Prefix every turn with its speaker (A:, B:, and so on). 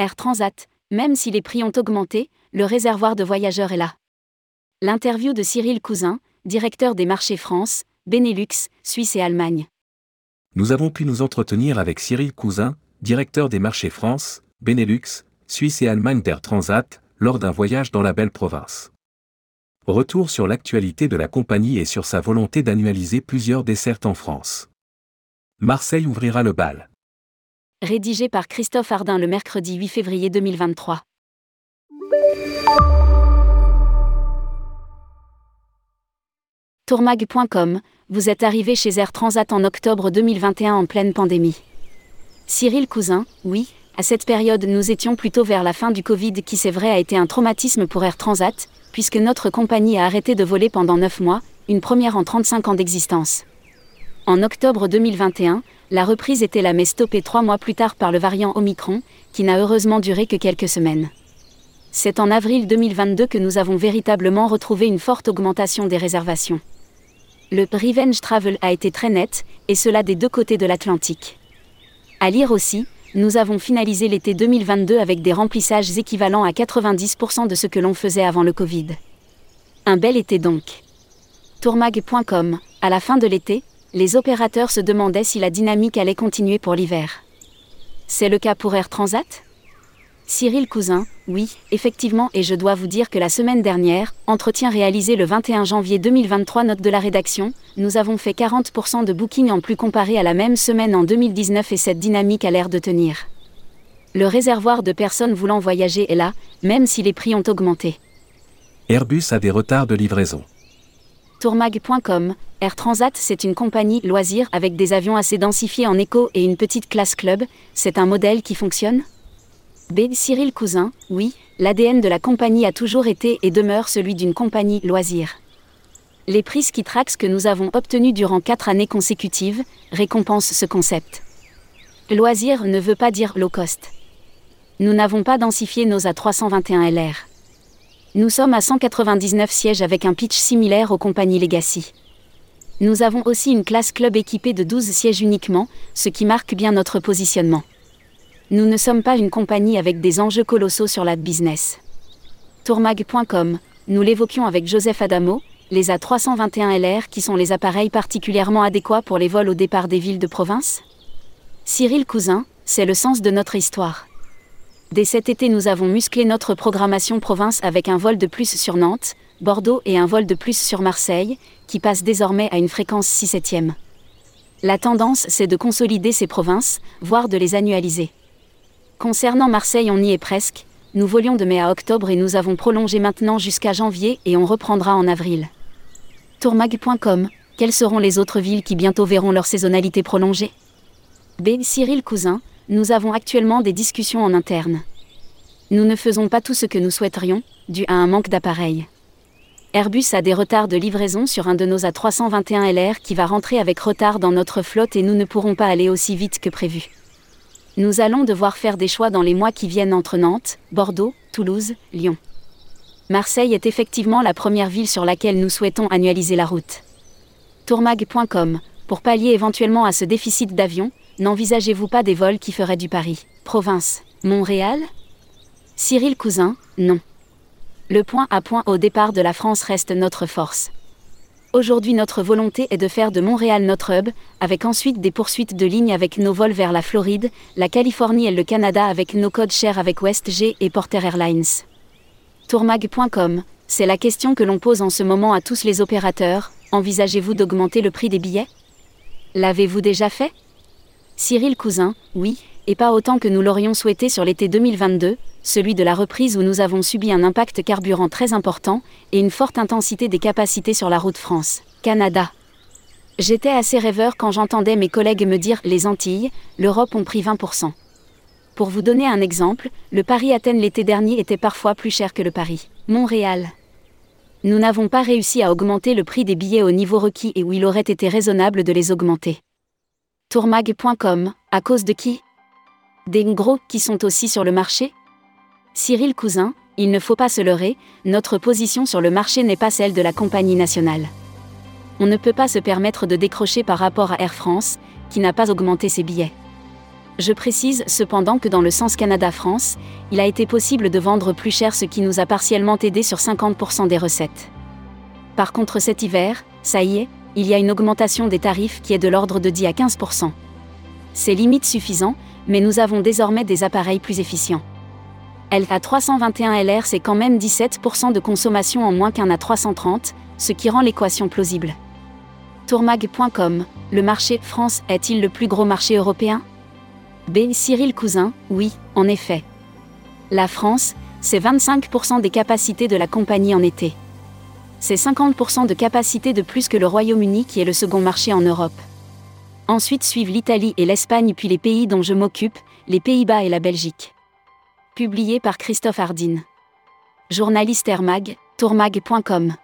A: Air Transat, même si les prix ont augmenté, le réservoir de voyageurs est là. L'interview de Cyril Cousin, directeur des marchés France, Benelux, Suisse et Allemagne.
B: Nous avons pu nous entretenir avec Cyril Cousin, directeur des marchés France, Benelux, Suisse et Allemagne d'Air Transat, lors d'un voyage dans la belle province. Retour sur l'actualité de la compagnie et sur sa volonté d'annualiser plusieurs dessertes en France. Marseille ouvrira le bal.
A: Rédigé par Christophe Ardin le mercredi 8 février 2023. Tourmag.com, vous êtes arrivé chez Air Transat en octobre 2021 en pleine pandémie. Cyril Cousin, oui, à cette période nous étions plutôt vers la fin du Covid qui c'est vrai a été un traumatisme pour Air Transat, puisque notre compagnie a arrêté de voler pendant 9 mois, une première en 35 ans d'existence. En octobre 2021, la reprise était là mais stoppée trois mois plus tard par le variant Omicron, qui n'a heureusement duré que quelques semaines. C'est en avril 2022 que nous avons véritablement retrouvé une forte augmentation des réservations. Le revenge travel a été très net, et cela des deux côtés de l'Atlantique. À lire aussi, nous avons finalisé l'été 2022 avec des remplissages équivalents à 90% de ce que l'on faisait avant le Covid. Un bel été donc. Tourmag.com, à la fin de l'été, les opérateurs se demandaient si la dynamique allait continuer pour l'hiver. C'est le cas pour Air Transat? Cyril Cousin, oui, effectivement, et je dois vous dire que la semaine dernière, entretien réalisé le 21 janvier 2023, note de la rédaction, nous avons fait 40% de booking en plus comparé à la même semaine en 2019 et cette dynamique a l'air de tenir. Le réservoir de personnes voulant voyager est là, même si les prix ont augmenté.
B: Airbus a des retards de livraison.
A: Tourmag.com, Air Transat c'est une compagnie loisir avec des avions assez densifiés en éco et une petite classe club, c'est un modèle qui fonctionne? B. Cyril Cousin, oui, l'ADN de la compagnie a toujours été et demeure celui d'une compagnie loisir. Les prix Skitrax que nous avons obtenus durant quatre années consécutives récompensent ce concept. Loisir ne veut pas dire low cost. Nous n'avons pas densifié nos A321 LR. Nous sommes à 199 sièges avec un pitch similaire aux compagnies Legacy. Nous avons aussi une classe club équipée de 12 sièges uniquement, ce qui marque bien notre positionnement. Nous ne sommes pas une compagnie avec des enjeux colossaux sur la business. Tourmag.com, nous l'évoquions avec Joseph Adamo, les A321LR qui sont les appareils particulièrement adéquats pour les vols au départ des villes de province Cyril Cousin, c'est le sens de notre histoire. Dès cet été, nous avons musclé notre programmation province avec un vol de plus sur Nantes, Bordeaux et un vol de plus sur Marseille, qui passe désormais à une fréquence 6 7 La tendance, c'est de consolider ces provinces, voire de les annualiser. Concernant Marseille, on y est presque. Nous volions de mai à octobre et nous avons prolongé maintenant jusqu'à janvier et on reprendra en avril. Tourmag.com Quelles seront les autres villes qui bientôt verront leur saisonnalité prolongée? B. Cyril Cousin, nous avons actuellement des discussions en interne. Nous ne faisons pas tout ce que nous souhaiterions, dû à un manque d'appareils. Airbus a des retards de livraison sur un de nos A321 LR qui va rentrer avec retard dans notre flotte et nous ne pourrons pas aller aussi vite que prévu. Nous allons devoir faire des choix dans les mois qui viennent entre Nantes, Bordeaux, Toulouse, Lyon. Marseille est effectivement la première ville sur laquelle nous souhaitons annualiser la route. Tourmag.com Pour pallier éventuellement à ce déficit d'avions, n'envisagez-vous pas des vols qui feraient du Paris, province, Montréal? Cyril Cousin, non. Le point à point au départ de la France reste notre force. Aujourd'hui notre volonté est de faire de Montréal notre hub, avec ensuite des poursuites de lignes avec nos vols vers la Floride, la Californie et le Canada avec nos codes chers avec WestG et Porter Airlines. Tourmag.com, c'est la question que l'on pose en ce moment à tous les opérateurs, envisagez-vous d'augmenter le prix des billets? L'avez-vous déjà fait? Cyril Cousin, oui, et pas autant que nous l'aurions souhaité sur l'été 2022, celui de la reprise où nous avons subi un impact carburant très important et une forte intensité des capacités sur la route France-Canada. J'étais assez rêveur quand j'entendais mes collègues me dire les Antilles, l'Europe ont pris 20%. Pour vous donner un exemple, le Paris-Athènes l'été dernier était parfois plus cher que le Paris-Montréal. Nous n'avons pas réussi à augmenter le prix des billets au niveau requis et où il aurait été raisonnable de les augmenter. Tourmag.com, à cause de qui? Des gros qui sont aussi sur le marché? Cyril Cousin, il ne faut pas se leurrer, notre position sur le marché n'est pas celle de la compagnie nationale. On ne peut pas se permettre de décrocher par rapport à Air France, qui n'a pas augmenté ses billets. Je précise cependant que dans le sens Canada-France, il a été possible de vendre plus cher ce qui nous a partiellement aidé sur 50% des recettes. Par contre cet hiver, ça y est, il y a une augmentation des tarifs qui est de l'ordre de 10 à 15%. C'est limite suffisant, mais nous avons désormais des appareils plus efficients. LA321LR c'est quand même 17% de consommation en moins qu'un A330, ce qui rend l'équation plausible. Tourmag.com, le marché France est-il le plus gros marché européen? B. Cyril Cousin, oui, en effet. La France, c'est 25% des capacités de la compagnie en été. C'est 50% de capacité de plus que le Royaume-Uni qui est le second marché en Europe. Ensuite suivent l'Italie et l'Espagne puis les pays dont je m'occupe, les Pays-Bas et la Belgique. Publié par Christophe Hardin. Journaliste Airmag, tourmag.com.